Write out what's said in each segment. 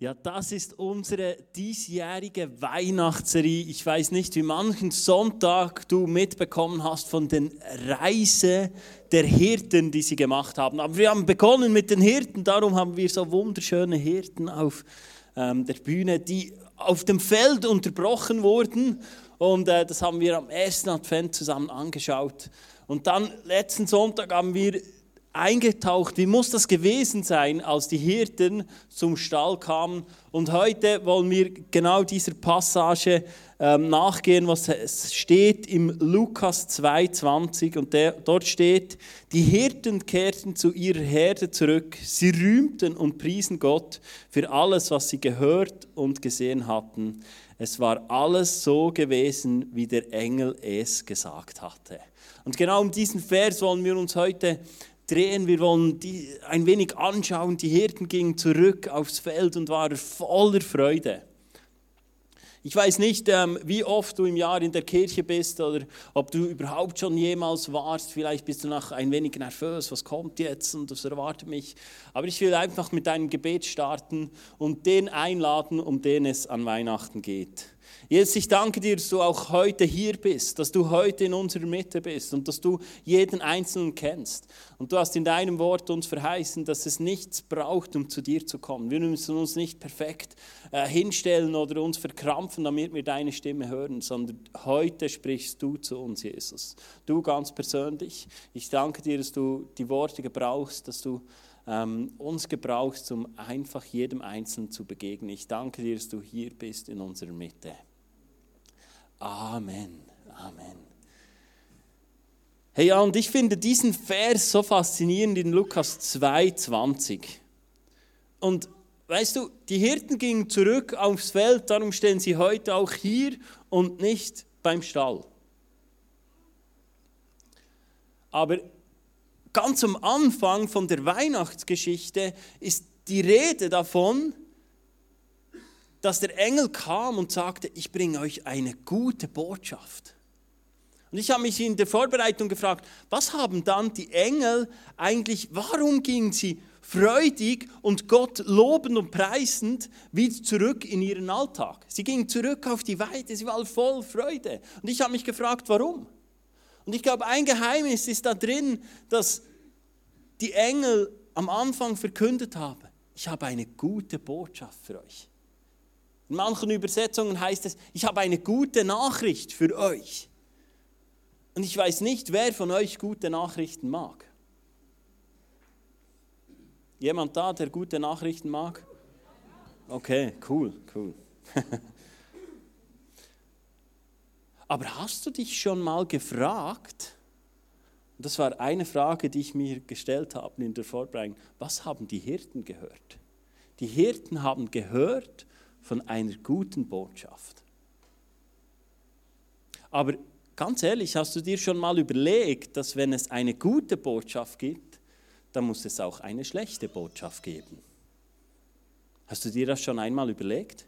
Ja, das ist unsere diesjährige Weihnachtsserie. Ich weiß nicht, wie manchen Sonntag du mitbekommen hast von den Reise der Hirten, die sie gemacht haben. Aber wir haben begonnen mit den Hirten, darum haben wir so wunderschöne Hirten auf ähm, der Bühne, die auf dem Feld unterbrochen wurden. Und äh, das haben wir am ersten Advent zusammen angeschaut. Und dann letzten Sonntag haben wir eingetaucht, wie muss das gewesen sein, als die Hirten zum Stall kamen. Und heute wollen wir genau dieser Passage ähm, nachgehen, was steht im Lukas 2,20. Und der, dort steht, die Hirten kehrten zu ihrer Herde zurück. Sie rühmten und priesen Gott für alles, was sie gehört und gesehen hatten. Es war alles so gewesen, wie der Engel es gesagt hatte. Und genau um diesen Vers wollen wir uns heute drehen. Wir wollen die ein wenig anschauen. Die Hirten gingen zurück aufs Feld und waren voller Freude. Ich weiß nicht, ähm, wie oft du im Jahr in der Kirche bist oder ob du überhaupt schon jemals warst. Vielleicht bist du noch ein wenig nervös, was kommt jetzt und was erwartet mich. Aber ich will einfach mit deinem Gebet starten und den einladen, um den es an Weihnachten geht. Jesus, ich danke dir, dass du auch heute hier bist, dass du heute in unserer Mitte bist und dass du jeden Einzelnen kennst. Und du hast in deinem Wort uns verheißen, dass es nichts braucht, um zu dir zu kommen. Wir müssen uns nicht perfekt äh, hinstellen oder uns verkrampfen, damit wir deine Stimme hören, sondern heute sprichst du zu uns, Jesus. Du ganz persönlich. Ich danke dir, dass du die Worte gebrauchst, dass du ähm, uns gebrauchst, um einfach jedem Einzelnen zu begegnen. Ich danke dir, dass du hier bist in unserer Mitte. Amen. Amen. Hey, ja, und ich finde diesen Vers so faszinierend in Lukas 2,20. Und weißt du, die Hirten gingen zurück aufs Feld, darum stehen sie heute auch hier und nicht beim Stall. Aber ganz am Anfang von der Weihnachtsgeschichte ist die Rede davon, dass der Engel kam und sagte, ich bringe euch eine gute Botschaft. Und ich habe mich in der Vorbereitung gefragt, was haben dann die Engel eigentlich, warum gingen sie freudig und Gott lobend und preisend wieder zurück in ihren Alltag? Sie gingen zurück auf die Weide, sie waren voll Freude. Und ich habe mich gefragt, warum? Und ich glaube, ein Geheimnis ist da drin, dass die Engel am Anfang verkündet haben, ich habe eine gute Botschaft für euch. In manchen Übersetzungen heißt es, ich habe eine gute Nachricht für euch. Und ich weiß nicht, wer von euch gute Nachrichten mag. Jemand da, der gute Nachrichten mag? Okay, cool, cool. Aber hast du dich schon mal gefragt, das war eine Frage, die ich mir gestellt habe in der Vorbereitung, was haben die Hirten gehört? Die Hirten haben gehört, von einer guten Botschaft. Aber ganz ehrlich, hast du dir schon mal überlegt, dass wenn es eine gute Botschaft gibt, dann muss es auch eine schlechte Botschaft geben? Hast du dir das schon einmal überlegt?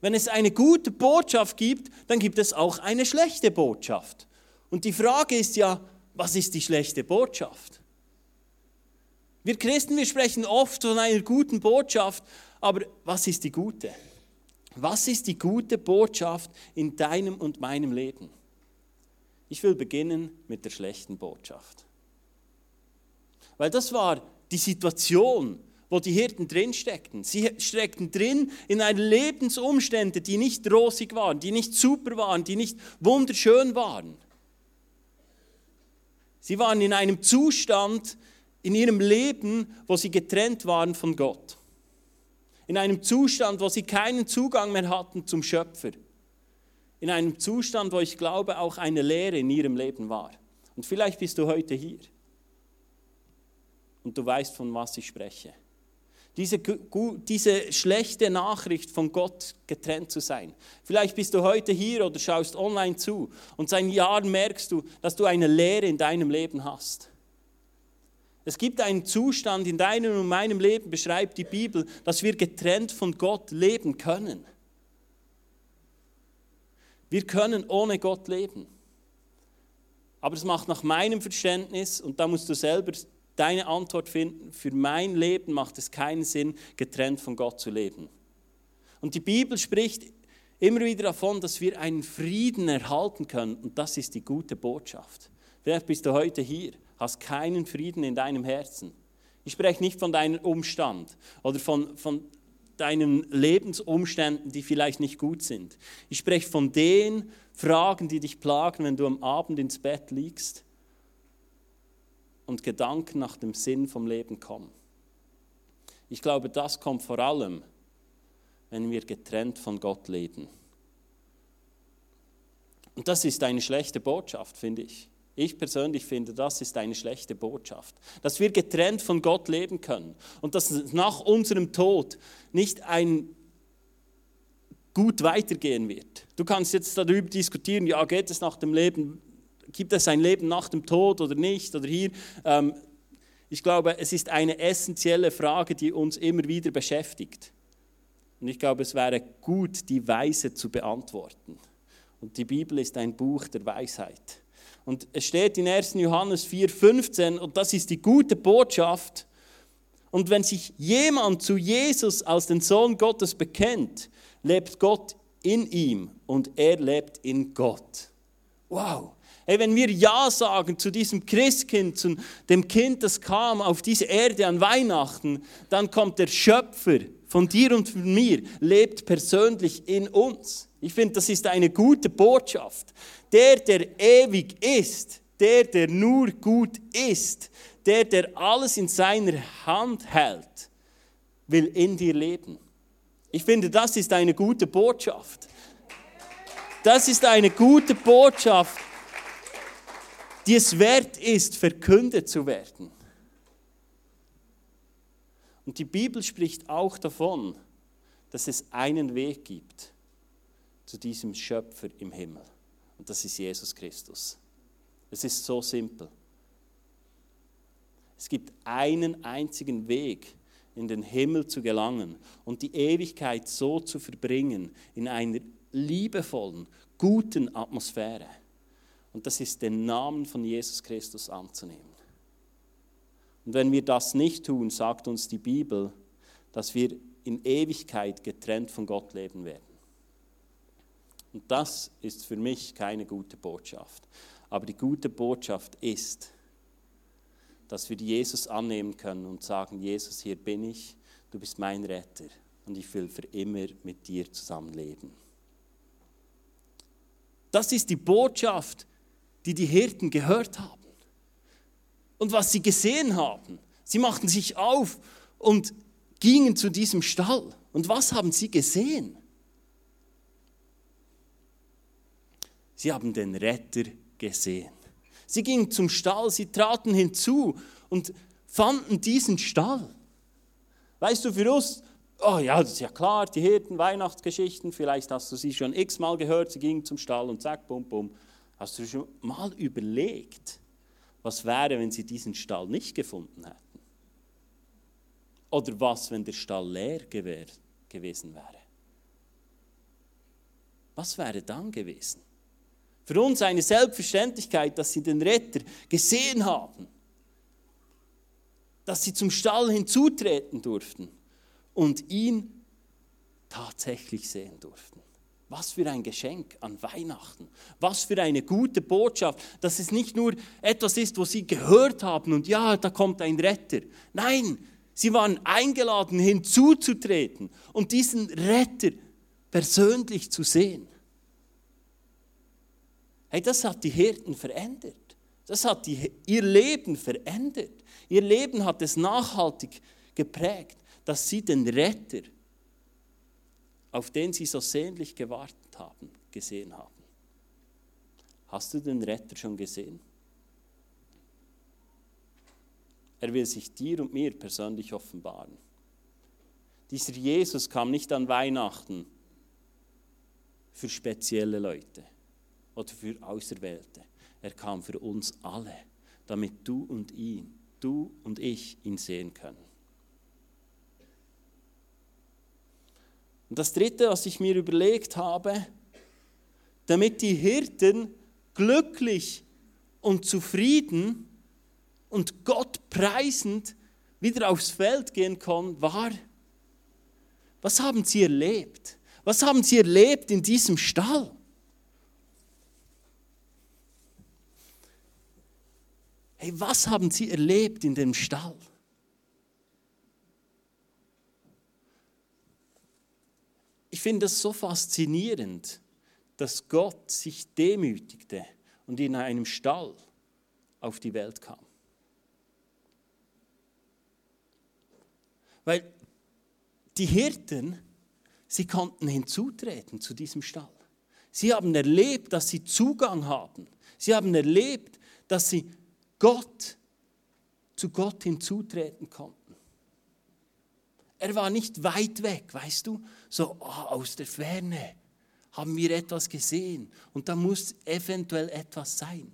Wenn es eine gute Botschaft gibt, dann gibt es auch eine schlechte Botschaft. Und die Frage ist ja, was ist die schlechte Botschaft? Wir Christen, wir sprechen oft von einer guten Botschaft, aber was ist die gute? Was ist die gute Botschaft in deinem und meinem Leben? Ich will beginnen mit der schlechten Botschaft. Weil das war die Situation, wo die Hirten drin steckten. Sie steckten drin in eine Lebensumstände, die nicht rosig waren, die nicht super waren, die nicht wunderschön waren. Sie waren in einem Zustand in ihrem Leben, wo sie getrennt waren von Gott in einem Zustand, wo sie keinen Zugang mehr hatten zum Schöpfer. In einem Zustand, wo ich glaube, auch eine Lehre in ihrem Leben war. Und vielleicht bist du heute hier und du weißt, von was ich spreche. Diese, diese schlechte Nachricht von Gott getrennt zu sein. Vielleicht bist du heute hier oder schaust online zu und seit Jahren merkst du, dass du eine Lehre in deinem Leben hast. Es gibt einen Zustand in deinem und meinem Leben, beschreibt die Bibel, dass wir getrennt von Gott leben können. Wir können ohne Gott leben. Aber es macht nach meinem Verständnis, und da musst du selber deine Antwort finden, für mein Leben macht es keinen Sinn, getrennt von Gott zu leben. Und die Bibel spricht immer wieder davon, dass wir einen Frieden erhalten können. Und das ist die gute Botschaft. Vielleicht bist du heute hier, hast keinen Frieden in deinem Herzen. Ich spreche nicht von deinem Umstand oder von, von deinen Lebensumständen, die vielleicht nicht gut sind. Ich spreche von den Fragen, die dich plagen, wenn du am Abend ins Bett liegst und Gedanken nach dem Sinn vom Leben kommen. Ich glaube, das kommt vor allem, wenn wir getrennt von Gott leben. Und das ist eine schlechte Botschaft, finde ich. Ich persönlich finde, das ist eine schlechte Botschaft. Dass wir getrennt von Gott leben können und dass es nach unserem Tod nicht ein gut weitergehen wird. Du kannst jetzt darüber diskutieren, ja, geht es nach dem Leben, gibt es ein Leben nach dem Tod oder nicht? Oder hier, ähm, ich glaube, es ist eine essentielle Frage, die uns immer wieder beschäftigt. Und ich glaube, es wäre gut, die Weise zu beantworten. Und die Bibel ist ein Buch der Weisheit. Und es steht in 1. Johannes 4,15, und das ist die gute Botschaft. Und wenn sich jemand zu Jesus als den Sohn Gottes bekennt, lebt Gott in ihm und er lebt in Gott. Wow! Hey, wenn wir Ja sagen zu diesem Christkind, zu dem Kind, das kam auf diese Erde an Weihnachten, dann kommt der Schöpfer von dir und von mir, lebt persönlich in uns. Ich finde, das ist eine gute Botschaft. Der, der ewig ist, der, der nur gut ist, der, der alles in seiner Hand hält, will in dir leben. Ich finde, das ist eine gute Botschaft. Das ist eine gute Botschaft, die es wert ist, verkündet zu werden. Und die Bibel spricht auch davon, dass es einen Weg gibt zu diesem Schöpfer im Himmel. Und das ist Jesus Christus. Es ist so simpel. Es gibt einen einzigen Weg, in den Himmel zu gelangen und die Ewigkeit so zu verbringen, in einer liebevollen, guten Atmosphäre. Und das ist den Namen von Jesus Christus anzunehmen. Und wenn wir das nicht tun, sagt uns die Bibel, dass wir in Ewigkeit getrennt von Gott leben werden. Und das ist für mich keine gute Botschaft. Aber die gute Botschaft ist, dass wir Jesus annehmen können und sagen, Jesus, hier bin ich, du bist mein Retter und ich will für immer mit dir zusammenleben. Das ist die Botschaft, die die Hirten gehört haben. Und was sie gesehen haben, sie machten sich auf und gingen zu diesem Stall. Und was haben sie gesehen? Sie haben den Retter gesehen. Sie gingen zum Stall, sie traten hinzu und fanden diesen Stall. Weißt du, für uns, oh ja, das ist ja klar, die Hirten, Weihnachtsgeschichten, vielleicht hast du sie schon x-mal gehört, sie gingen zum Stall und zack, bum, bum. Hast du schon mal überlegt, was wäre, wenn sie diesen Stall nicht gefunden hätten? Oder was, wenn der Stall leer gewesen wäre? Was wäre dann gewesen? Für uns eine Selbstverständlichkeit, dass sie den Retter gesehen haben, dass sie zum Stall hinzutreten durften und ihn tatsächlich sehen durften. Was für ein Geschenk an Weihnachten. Was für eine gute Botschaft, dass es nicht nur etwas ist, wo sie gehört haben und ja, da kommt ein Retter. Nein, sie waren eingeladen hinzuzutreten und diesen Retter persönlich zu sehen. Hey, das hat die Hirten verändert. Das hat die, ihr Leben verändert. Ihr Leben hat es nachhaltig geprägt, dass sie den Retter, auf den sie so sehnlich gewartet haben, gesehen haben. Hast du den Retter schon gesehen? Er will sich dir und mir persönlich offenbaren. Dieser Jesus kam nicht an Weihnachten für spezielle Leute oder für Auserwählte. Er kam für uns alle, damit du und ihn, du und ich ihn sehen können. Und das Dritte, was ich mir überlegt habe, damit die Hirten glücklich und zufrieden und Gott preisend wieder aufs Feld gehen können, war, was haben sie erlebt? Was haben sie erlebt in diesem Stall? Hey, was haben sie erlebt in dem Stall? Ich finde das so faszinierend, dass Gott sich demütigte und in einem Stall auf die Welt kam. Weil die Hirten, sie konnten hinzutreten zu diesem Stall. Sie haben erlebt, dass sie Zugang haben. Sie haben erlebt, dass sie Gott zu Gott hinzutreten konnten. Er war nicht weit weg, weißt du, so oh, aus der Ferne haben wir etwas gesehen und da muss eventuell etwas sein.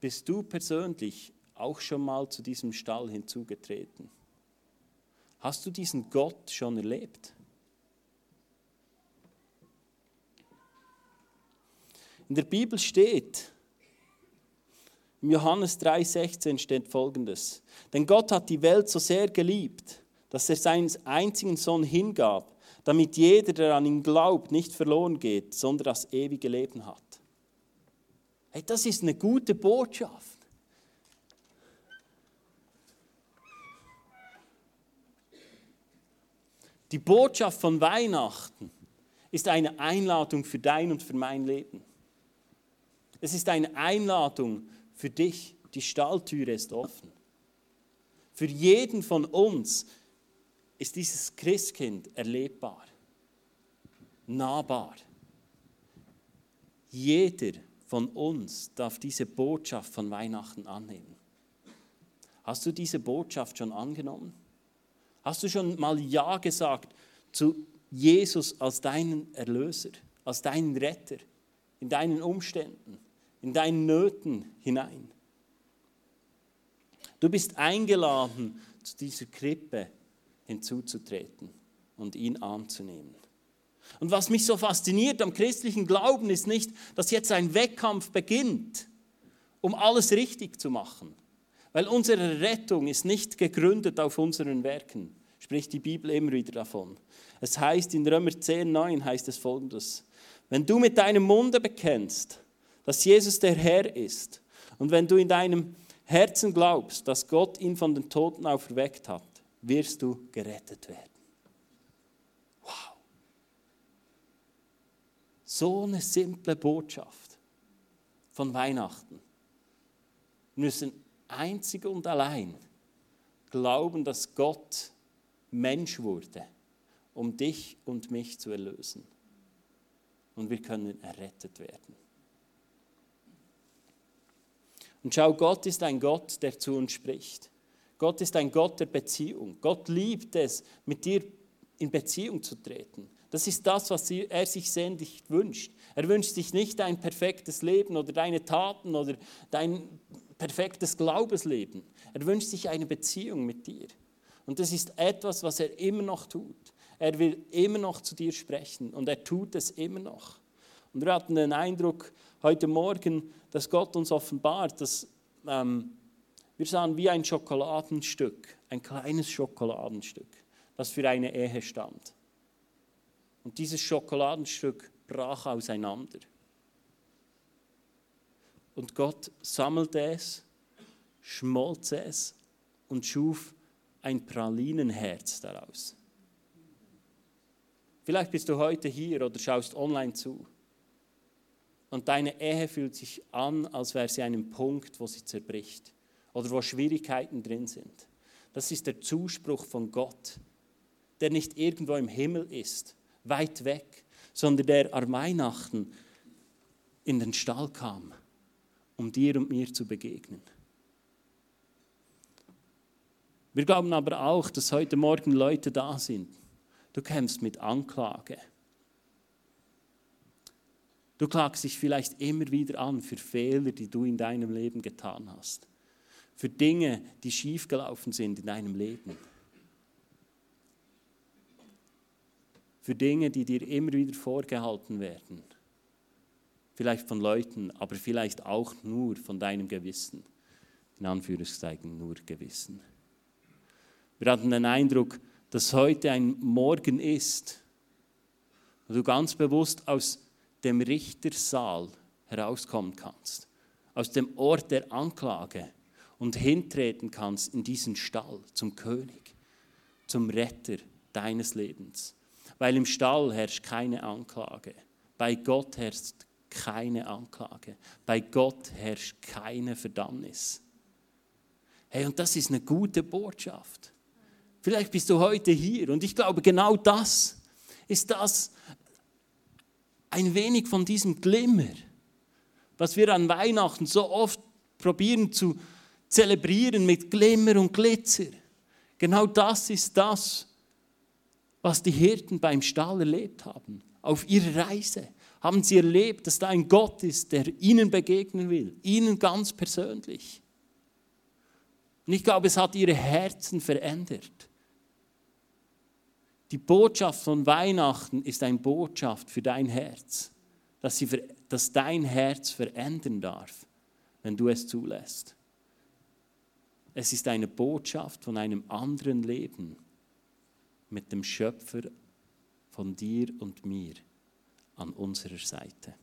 Bist du persönlich auch schon mal zu diesem Stall hinzugetreten? Hast du diesen Gott schon erlebt? In der Bibel steht, im Johannes 3,16 steht folgendes: Denn Gott hat die Welt so sehr geliebt, dass er seinen einzigen Sohn hingab, damit jeder, der an ihn glaubt, nicht verloren geht, sondern das ewige Leben hat. Hey, das ist eine gute Botschaft. Die Botschaft von Weihnachten ist eine Einladung für dein und für mein Leben. Es ist eine Einladung für dich. Die Stalltüre ist offen. Für jeden von uns ist dieses Christkind erlebbar, nahbar. Jeder von uns darf diese Botschaft von Weihnachten annehmen. Hast du diese Botschaft schon angenommen? Hast du schon mal Ja gesagt zu Jesus als deinen Erlöser, als deinen Retter in deinen Umständen? in deinen Nöten hinein. Du bist eingeladen, zu dieser Krippe hinzuzutreten und ihn anzunehmen. Und was mich so fasziniert am christlichen Glauben ist nicht, dass jetzt ein Wettkampf beginnt, um alles richtig zu machen. Weil unsere Rettung ist nicht gegründet auf unseren Werken, spricht die Bibel immer wieder davon. Es heißt in Römer 10, 9 heißt es folgendes, wenn du mit deinem Munde bekennst, dass Jesus der Herr ist. Und wenn du in deinem Herzen glaubst, dass Gott ihn von den Toten auferweckt hat, wirst du gerettet werden. Wow. So eine simple Botschaft von Weihnachten. Wir müssen einzig und allein glauben, dass Gott Mensch wurde, um dich und mich zu erlösen. Und wir können errettet werden. Und schau, Gott ist ein Gott, der zu uns spricht. Gott ist ein Gott der Beziehung. Gott liebt es, mit dir in Beziehung zu treten. Das ist das, was er sich sehnlich wünscht. Er wünscht sich nicht ein perfektes Leben oder deine Taten oder dein perfektes Glaubensleben. Er wünscht sich eine Beziehung mit dir. Und das ist etwas, was er immer noch tut. Er will immer noch zu dir sprechen und er tut es immer noch. Und wir hatten den Eindruck heute Morgen, dass Gott uns offenbart, dass ähm, wir sahen wie ein Schokoladenstück, ein kleines Schokoladenstück, das für eine Ehe stand. Und dieses Schokoladenstück brach auseinander. Und Gott sammelte es, schmolz es und schuf ein Pralinenherz daraus. Vielleicht bist du heute hier oder schaust online zu und deine Ehe fühlt sich an, als wäre sie einem Punkt, wo sie zerbricht oder wo Schwierigkeiten drin sind. Das ist der Zuspruch von Gott, der nicht irgendwo im Himmel ist, weit weg, sondern der an Weihnachten in den Stall kam, um dir und mir zu begegnen. Wir glauben aber auch, dass heute Morgen Leute da sind. Du kämpfst mit Anklage Du klagst dich vielleicht immer wieder an für Fehler, die du in deinem Leben getan hast. Für Dinge, die schiefgelaufen sind in deinem Leben. Für Dinge, die dir immer wieder vorgehalten werden. vielleicht von Leuten, aber vielleicht auch nur von deinem Gewissen. In Anführungszeichen nur Gewissen. Wir hatten den Eindruck, dass heute ein Morgen ist, wo du ganz bewusst aus dem Richtersaal herauskommen kannst, aus dem Ort der Anklage und hintreten kannst in diesen Stall zum König, zum Retter deines Lebens. Weil im Stall herrscht keine Anklage, bei Gott herrscht keine Anklage, bei Gott herrscht keine Verdammnis. Hey, und das ist eine gute Botschaft. Vielleicht bist du heute hier und ich glaube, genau das ist das, ein wenig von diesem Glimmer, was wir an Weihnachten so oft probieren zu zelebrieren mit Glimmer und Glitzer. Genau das ist das, was die Hirten beim Stall erlebt haben. Auf ihrer Reise haben sie erlebt, dass da ein Gott ist, der ihnen begegnen will, ihnen ganz persönlich. Und ich glaube, es hat ihre Herzen verändert. Die Botschaft von Weihnachten ist eine Botschaft für dein Herz, dass, sie, dass dein Herz verändern darf, wenn du es zulässt. Es ist eine Botschaft von einem anderen Leben mit dem Schöpfer von dir und mir an unserer Seite.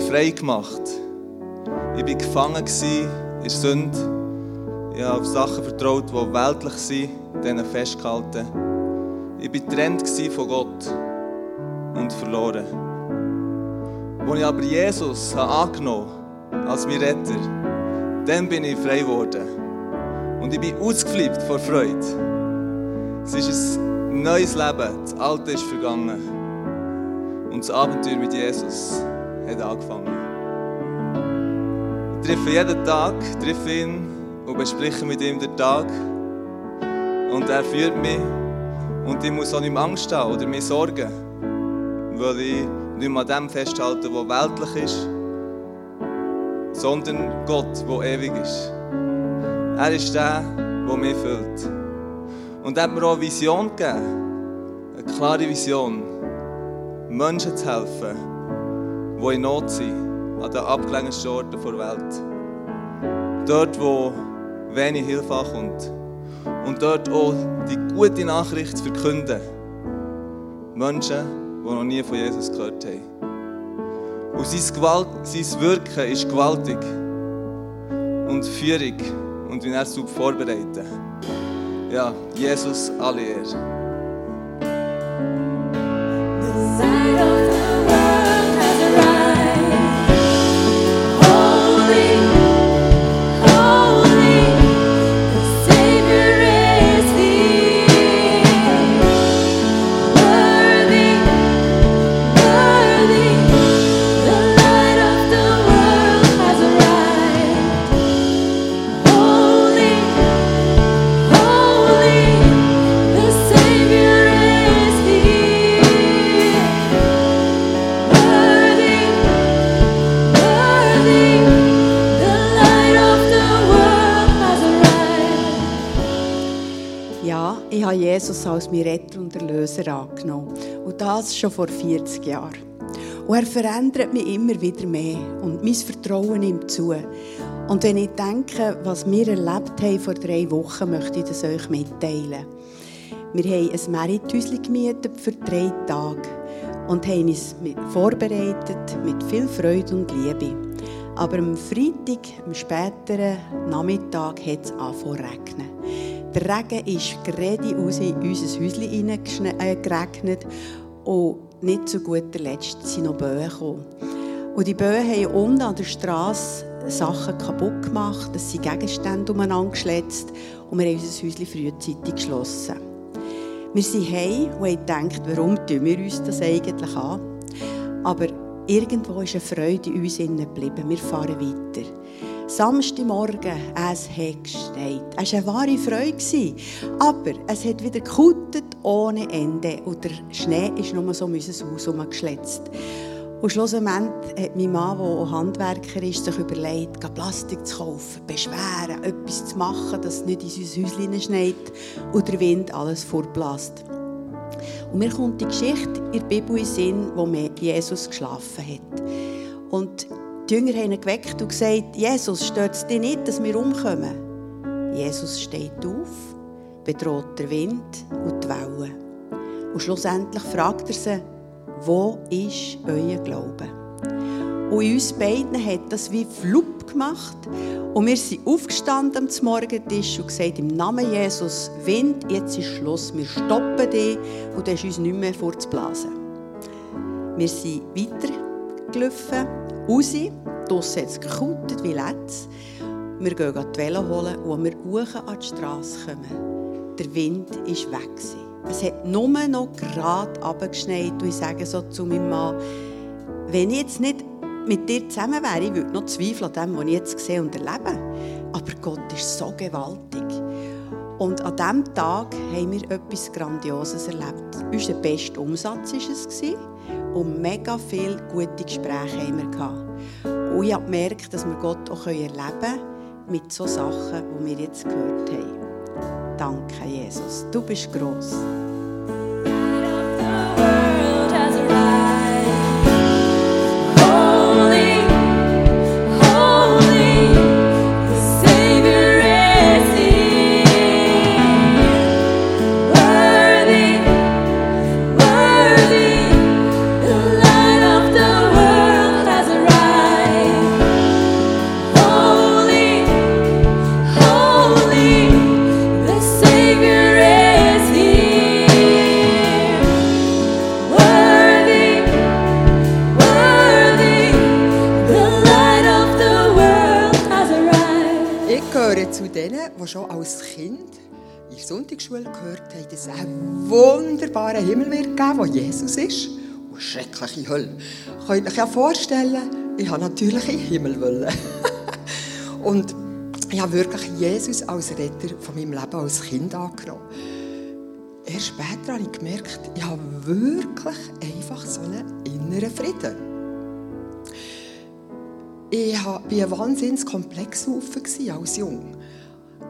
Frei gemacht. Ich war gefangen in Sünde. Ich habe auf Sachen vertraut, die weltlich sind, denen festgehalten. Ich war getrennt von Gott und verloren. Als ich aber Jesus angenommen als mein Retter, dann bin ich frei geworden. Und ich bin ausgeflippt vor Freude. Es ist ein neues Leben, das Alte ist vergangen. Und das Abenteuer mit Jesus hat angefangen. Ich treffe jeden Tag, treffe ihn und bespreche mit ihm den Tag. Und er führt mich. Und ich muss auch nicht mehr Angst haben oder mir sorgen, weil ich nicht mehr an dem festhalte, was weltlich ist, sondern Gott, der ewig ist. Er ist der, der mich füllt. Und er hat mir auch eine Vision gegeben, eine klare Vision, Menschen zu helfen die in Not sind, an den abgelegensten Orten der Welt. Dort, wo wenig Hilfe ankommt. Und dort auch die gute Nachricht verkünden. Menschen, die noch nie von Jesus gehört haben. Und sein, Gewalt, sein Wirken ist gewaltig. Und Führung und wie er es vorbereiten. Ja, Jesus alle Ehre. Das schon vor 40 Jahren. Und er verändert mich immer wieder mehr und mein Vertrauen nimmt zu. Und wenn ich denke, was wir erlebt haben vor drei Wochen, möchte ich das euch mitteilen. Wir haben ein Merithäuschen gemietet für drei Tage. und haben uns vorbereitet mit viel Freude und Liebe. Aber am Freitag, am späteren Nachmittag, hat es angefangen regnen. Der Regen ist gerade aus in unser Häuschen äh, geregnet und nicht zu guter Letzt sind noch Böen gekommen. Und die Böen haben unten an der Straße Sachen kaputt gemacht, es sind Gegenstände umeinander geschletzt und wir haben unser Häuschen frühzeitig geschlossen. Wir sind heim und haben gedacht, warum tun wir uns das eigentlich an? Aber irgendwo ist eine Freude in uns geblieben. Wir fahren weiter. Samstagmorgen, es hat geschneit. Es war eine wahre Freude. Aber es hat wieder gekuttet ohne Ende. Und der Schnee ist nur so um unser Haus herumgeschletzt. Und schlussendlich hat mein Mann, der Handwerker ist, sich überlegt, Plastik zu kaufen, beschweren, etwas zu machen, dass es nicht in unser Häuschen schneit und der Wind alles vorblasst. Und mir kommt die Geschichte in der Bibel in Sinn, wo Jesus geschlafen hat. Und die Jünger haben ihn geweckt und gesagt, Jesus, stört es dich nicht, dass wir umkommen? Jesus steht auf, bedroht den Wind und die Wellen. Und schlussendlich fragt er sie, wo ist euer Glaube? Und in uns beiden hat das wie Flup gemacht. Und wir sind aufgestanden am Morgentisch und gesagt, im Namen Jesus, Wind, jetzt ist Schluss, wir stoppen dich und du hast uns nicht mehr vorzublasen. Wir sind weitergelaufen, raus, draussen hat es gekautet wie letztes. Wir gehen die Velo holen und als wir hoch an die Straße kommen, der Wind war weg. Es hat nur noch gerade abgeschneit ich sage so zu meinem Mann, wenn ich jetzt nicht mit dir zusammen wäre, ich würde noch zweifeln an dem, was ich jetzt sehe und erlebe. Aber Gott ist so gewaltig. Und an diesem Tag haben wir etwas Grandioses erlebt. Unser bester Umsatz war es und mega viele gute Gespräche haben wir gehabt. Und ich habe gemerkt, dass wir Gott auch erleben können mit solchen Sachen, die wir jetzt gehört haben. Danke, Jesus. Du bist gross. Wo Jesus ist und schreckliche Hölle. Könnt ihr euch ja vorstellen, ich habe natürlich einen Himmel wollen. und ich habe wirklich Jesus als Retter von meinem Leben als Kind angenommen. Erst später habe ich gemerkt, ich habe wirklich einfach so einen inneren Frieden. Ich war ein wahnsinnig komplexer als Jung.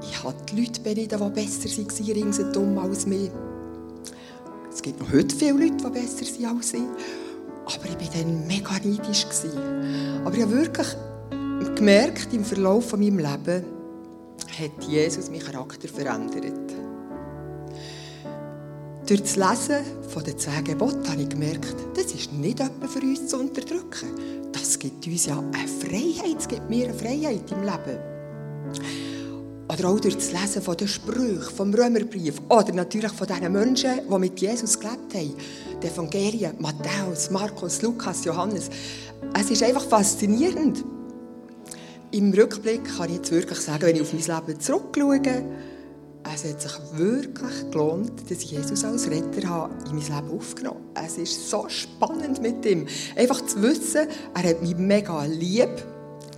Ich hatte die Leute beneidet, die besser waren ringsherum als mich. Es gibt noch heute viele Leute, die besser sind als ich. Aber ich war dann mega neidisch. Aber ich habe wirklich gemerkt, im Verlauf meines Lebens hat Jesus meinen Charakter verändert. Durch das Lesen von den zehn Geboten habe ich gemerkt, das ist nicht etwas für uns zu unterdrücken. Das gibt uns ja eine Freiheit, es gibt mir eine Freiheit im Leben. Oder auch durch das Lesen von den Sprüchen, vom Römerbrief. Oder natürlich von diesen Menschen, die mit Jesus gelebt haben. Die Evangelien, Matthäus, Markus, Lukas, Johannes. Es ist einfach faszinierend. Im Rückblick kann ich jetzt wirklich sagen, wenn ich auf mein Leben zurückschaue, es hat sich wirklich gelohnt, dass ich Jesus als Retter habe in mein Leben aufgenommen Es ist so spannend mit ihm. Einfach zu wissen, er hat mich mega lieb,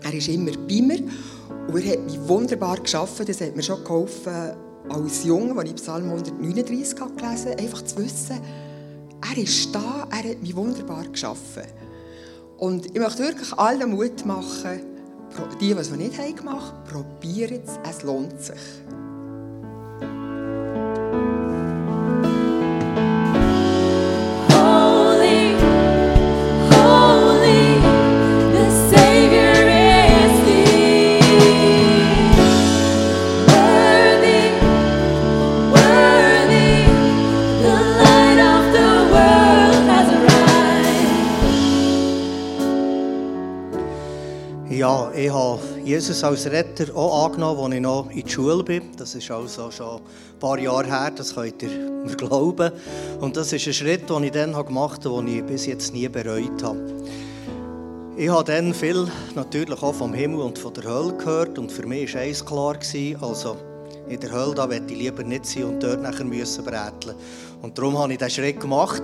er ist immer bei mir und er hat mich wunderbar geschaffen. Das hat mir schon geholfen, als Junge, als ich Psalm 139 gelesen habe, einfach zu wissen, er ist da, er hat mich wunderbar geschaffen. Und ich möchte wirklich allen Mut machen, die, die es nicht gemacht haben, probieren es, es lohnt sich. Ich habe Jesus als Retter auch angenommen, als ich noch in der Schule bin. Das ist also schon ein paar Jahre her, das könnt ihr mir glauben. Und das ist ein Schritt, den ich dann gemacht habe, den ich bis jetzt nie bereut habe. Ich habe dann viel natürlich auch vom Himmel und von der Hölle gehört und für mich war eines klar, also in der Hölle, da möchte ich lieber nicht sein und dort nachher müssen bräteln. Und darum habe ich diesen Schritt gemacht,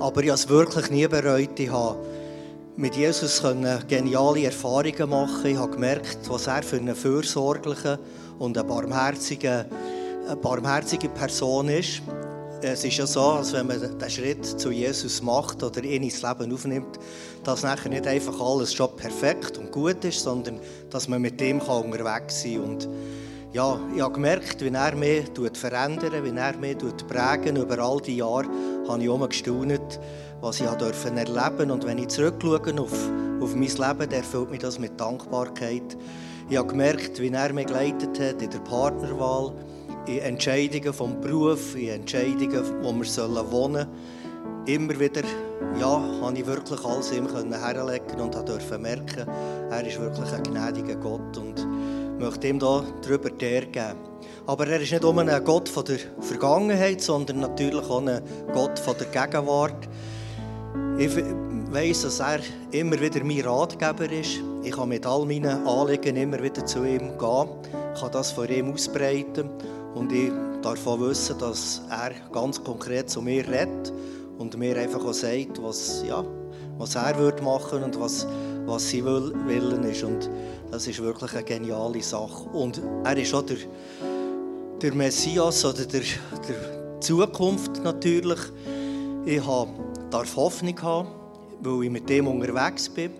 aber ich habe es wirklich nie bereut. Ich habe mit Jesus geniale Erfahrungen machen. Ich habe gemerkt, was er für eine fürsorgliche und eine barmherzige, eine barmherzige Person ist. Es ist ja so, als wenn man den Schritt zu Jesus macht oder ihn ins Leben aufnimmt, dass nachher nicht einfach alles schon perfekt und gut ist, sondern dass man mit dem unterwegs sein kann. Und ja, ich habe gemerkt, wie er mich verändert, wie er mich prägen über all die Jahre, habe ich gestaunt, was ich erleben durfte. Und wenn ich zurückschaue auf, auf mein Leben, dann erfüllt mich das mit Dankbarkeit. Ich habe gemerkt, wie er mich geleitet hat in der Partnerwahl, in Entscheidungen vom Beruf, in Entscheidungen, wo wir wohnen sollen. Immer wieder ja, habe ich wirklich alles ihm herlegen und durfte merken, er ist wirklich ein gnädiger Gott und möchte ihm da darüber Ehre geben. Aber er ist nicht nur ein Gott von der Vergangenheit, sondern natürlich auch ein Gott von der Gegenwart. Ich weiss, dass er immer wieder mein Ratgeber ist. Ich kann mit all meinen Anliegen immer wieder zu ihm gehen, ich kann das vor ihm ausbreiten und ich darf auch wissen, dass er ganz konkret zu mir redet und mir einfach auch sagt, was, ja, was er würde machen und was, was sein Willen ist. Und das ist wirklich eine geniale Sache. Und er ist auch der, der Messias oder der, der Zukunft natürlich. Ich habe darf Hoffnung haben, weil ich mit dem unterwegs bin.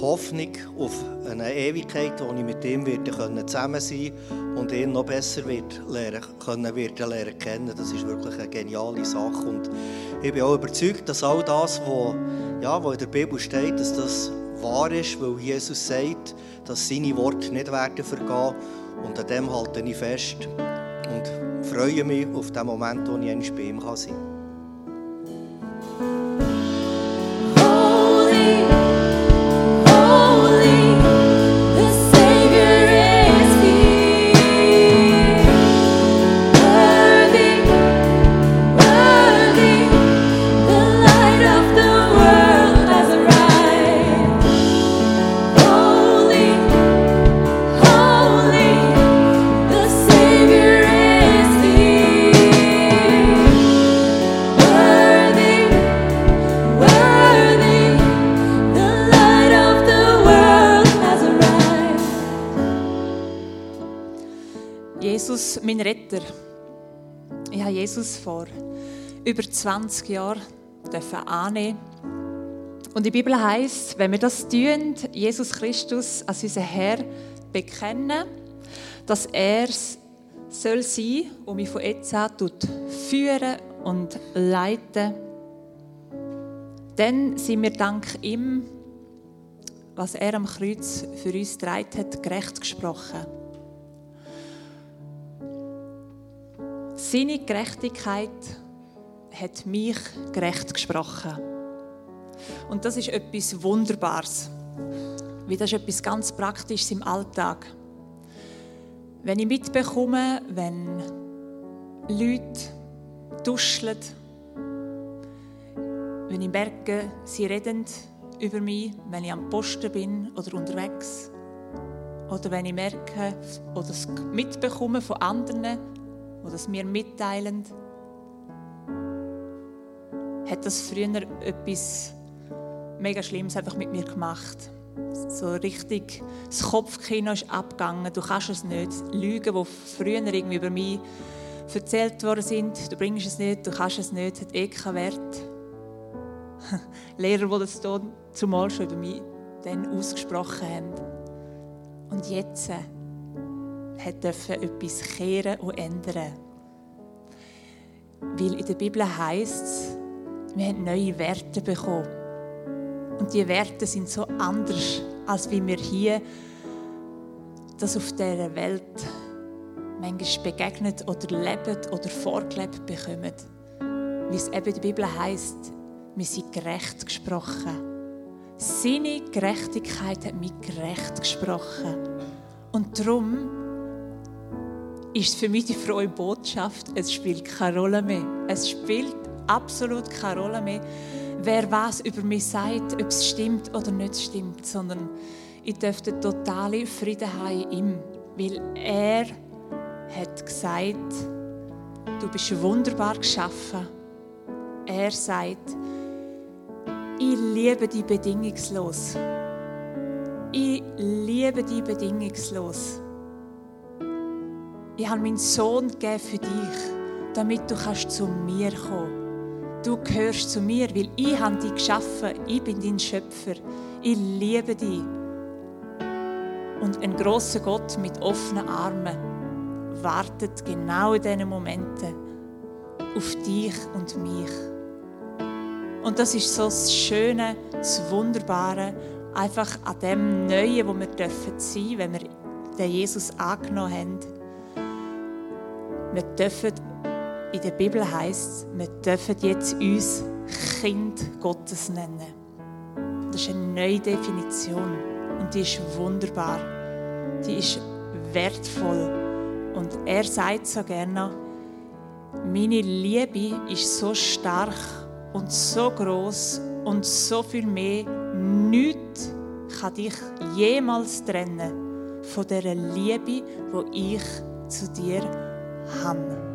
Hoffnung auf eine Ewigkeit, wo ich mit ihm werde zusammen sein und ihn noch besser wird lernen, können, wird lernen kennen. Das ist wirklich eine geniale Sache. Und ich bin auch überzeugt, dass all das, was ja, in der Bibel steht, dass das wahr ist, weil Jesus sagt, dass seine Worte nicht werden vergehen. Und an dem halte ich fest und freue mich auf den Moment, wo ich bei ihm sein kann. You. Mein Retter. Ich habe Jesus vor über 20 Jahren annehmen. Und die Bibel heißt, wenn wir das tun, Jesus Christus als unser Herr bekennen, dass er soll sein und mich von jetzt an führen und leiten, dann sind wir dank ihm, was er am Kreuz für uns getragen hat, gerecht gesprochen. Seine Gerechtigkeit hat mich gerecht gesprochen. Und das ist etwas Wunderbares. Weil das ist etwas ganz Praktisches im Alltag. Wenn ich mitbekomme, wenn Leute duscheln, wenn ich merke, sie reden über mich, wenn ich am Posten bin oder unterwegs, oder wenn ich merke oder es mitbekomme von anderen, die das mir mitteilen, hat das früher etwas mega Schlimmes einfach mit mir gemacht. So richtig, das Kopfkino ist abgegangen, du kannst es nicht. Lügen, die früher irgendwie über mich erzählt worden sind, du bringst es nicht, du kannst es nicht, hat eh keinen Wert. Lehrer, die das zumal schon über mich dann ausgesprochen haben. Und jetzt hat etwas kehren und ändern. Weil in der Bibel heißt es, wir haben neue Werte bekommen. Und die Werte sind so anders, als wie wir hier das auf dieser Welt manchmal begegnet oder leben oder vorgelebt bekommen. Wie es eben in der Bibel heißt, wir sind gerecht gesprochen. Seine Gerechtigkeit hat mich gerecht gesprochen. Und darum ist für mich die frohe Botschaft, es spielt keine Rolle mehr. Es spielt absolut keine Rolle mehr, wer was über mich sagt, ob es stimmt oder nicht stimmt, sondern ich dürfte totale Frieden haben in ihm, weil er hat gesagt, du bist wunderbar geschaffen. Er sagt, ich liebe dich bedingungslos. Ich liebe dich bedingungslos. Ich habe meinen Sohn gegeben für dich, damit du kannst zu mir kommen. Du gehörst zu mir, weil ich habe dich geschaffen. Ich bin dein Schöpfer. Ich liebe dich. Und ein großer Gott mit offenen Armen wartet genau in diesen Momenten auf dich und mich. Und das ist so das Schöne, das Wunderbare, einfach an dem Neuen, wo wir dürfen sein, wenn wir den Jesus angenommen haben. Wir dürfen, in der Bibel heißt es, wir dürfen jetzt uns Kind Gottes nennen. Das ist eine neue Definition und die ist wunderbar. Die ist wertvoll. Und er sagt so gerne, meine Liebe ist so stark und so groß und so viel mehr. Nichts kann dich jemals trennen von der Liebe, die ich zu dir habe. 恨！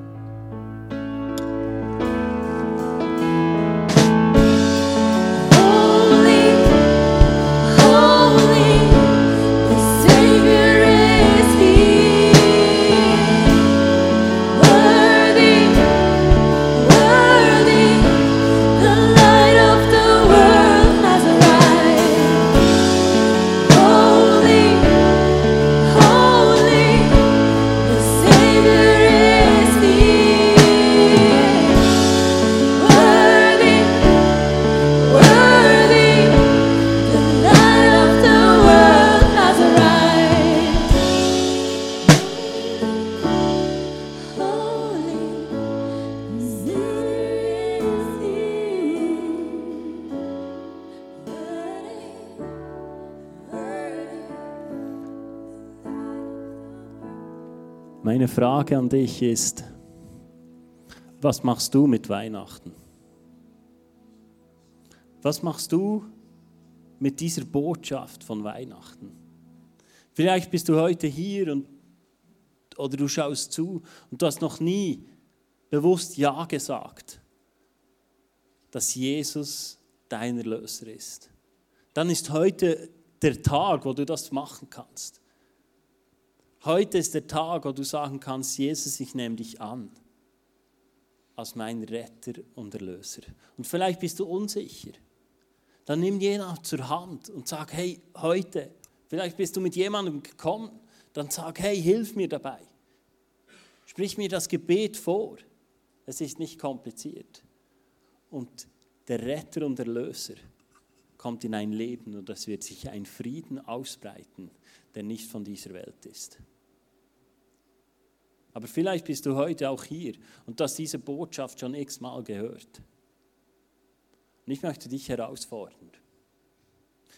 Meine Frage an dich ist, was machst du mit Weihnachten? Was machst du mit dieser Botschaft von Weihnachten? Vielleicht bist du heute hier und, oder du schaust zu und du hast noch nie bewusst Ja gesagt, dass Jesus dein Erlöser ist. Dann ist heute der Tag, wo du das machen kannst. Heute ist der Tag, wo du sagen kannst, Jesus, ich nehme dich an als mein Retter und Erlöser. Und vielleicht bist du unsicher. Dann nimm jemand zur Hand und sag, hey, heute, vielleicht bist du mit jemandem gekommen, dann sag, hey, hilf mir dabei. Sprich mir das Gebet vor. Es ist nicht kompliziert. Und der Retter und Erlöser kommt in ein Leben und es wird sich ein Frieden ausbreiten, der nicht von dieser Welt ist. Aber vielleicht bist du heute auch hier und hast diese Botschaft schon x-mal gehört. Und ich möchte dich herausfordern.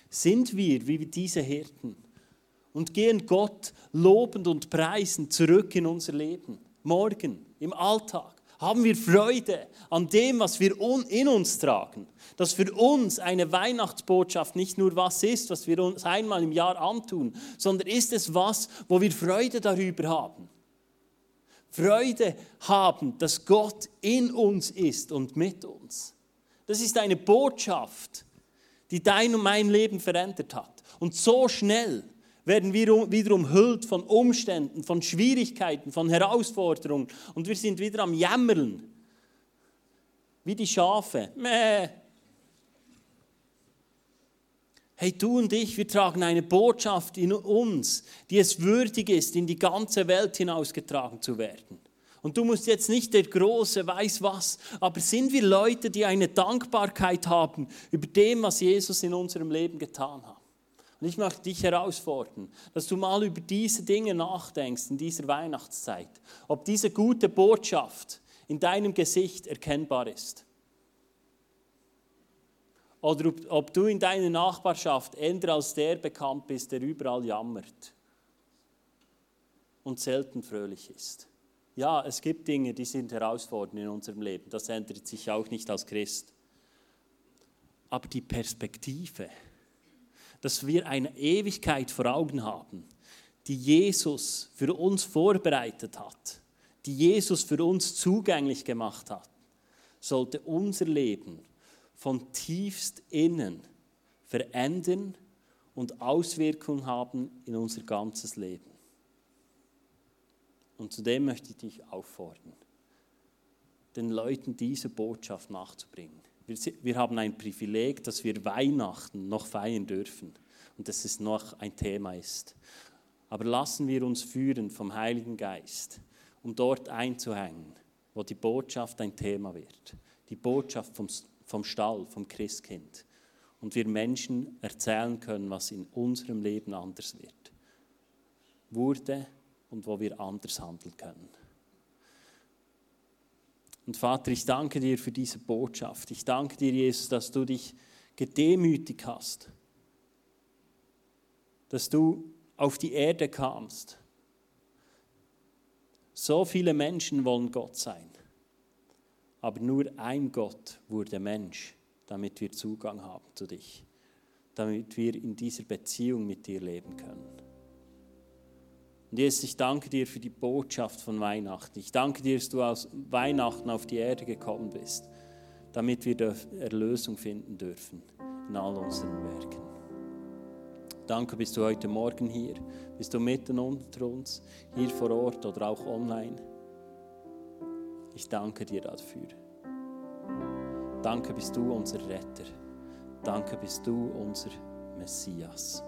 Sind wir wie diese Hirten und gehen Gott lobend und preisend zurück in unser Leben? Morgen, im Alltag, haben wir Freude an dem, was wir in uns tragen. Dass für uns eine Weihnachtsbotschaft nicht nur was ist, was wir uns einmal im Jahr antun, sondern ist es was, wo wir Freude darüber haben. Freude haben, dass Gott in uns ist und mit uns. Das ist eine Botschaft, die dein und mein Leben verändert hat. Und so schnell werden wir wieder umhüllt von Umständen, von Schwierigkeiten, von Herausforderungen und wir sind wieder am Jammern. Wie die Schafe. Mäh, Hey, du und ich, wir tragen eine Botschaft in uns, die es würdig ist, in die ganze Welt hinausgetragen zu werden. Und du musst jetzt nicht der Große weiß was, aber sind wir Leute, die eine Dankbarkeit haben über dem, was Jesus in unserem Leben getan hat? Und ich möchte dich herausfordern, dass du mal über diese Dinge nachdenkst in dieser Weihnachtszeit, ob diese gute Botschaft in deinem Gesicht erkennbar ist Oder ob, ob du in deiner Nachbarschaft eher als der bekannt bist, der überall jammert und selten fröhlich ist. Ja, es gibt Dinge, die sind herausfordernd in unserem Leben. Das ändert sich auch nicht als Christ. Aber die Perspektive, dass wir eine Ewigkeit vor Augen haben, die Jesus für uns vorbereitet hat, die Jesus für uns zugänglich gemacht hat, sollte unser Leben von tiefst innen verändern und Auswirkungen haben in unser ganzes Leben. Und zudem möchte ich dich auffordern, den Leuten diese Botschaft nachzubringen. Wir, wir haben ein Privileg, dass wir Weihnachten noch feiern dürfen und dass es noch ein Thema ist. Aber lassen wir uns führen vom Heiligen Geist, um dort einzuhängen, wo die Botschaft ein Thema wird. Die Botschaft vom, vom Stall, vom Christkind. Und wir Menschen erzählen können, was in unserem Leben anders wird. Wurde und wo wir anders handeln können. Und Vater, ich danke dir für diese Botschaft. Ich danke dir, Jesus, dass du dich gedemütigt hast, dass du auf die Erde kamst. So viele Menschen wollen Gott sein, aber nur ein Gott wurde Mensch, damit wir Zugang haben zu dich, damit wir in dieser Beziehung mit dir leben können. Und Jesus, ich danke dir für die Botschaft von Weihnachten. Ich danke dir, dass du aus Weihnachten auf die Erde gekommen bist, damit wir Erlösung finden dürfen in all unseren Werken. Danke, bist du heute Morgen hier, bist du mitten unter uns, hier vor Ort oder auch online. Ich danke dir dafür. Danke, bist du unser Retter. Danke, bist du unser Messias.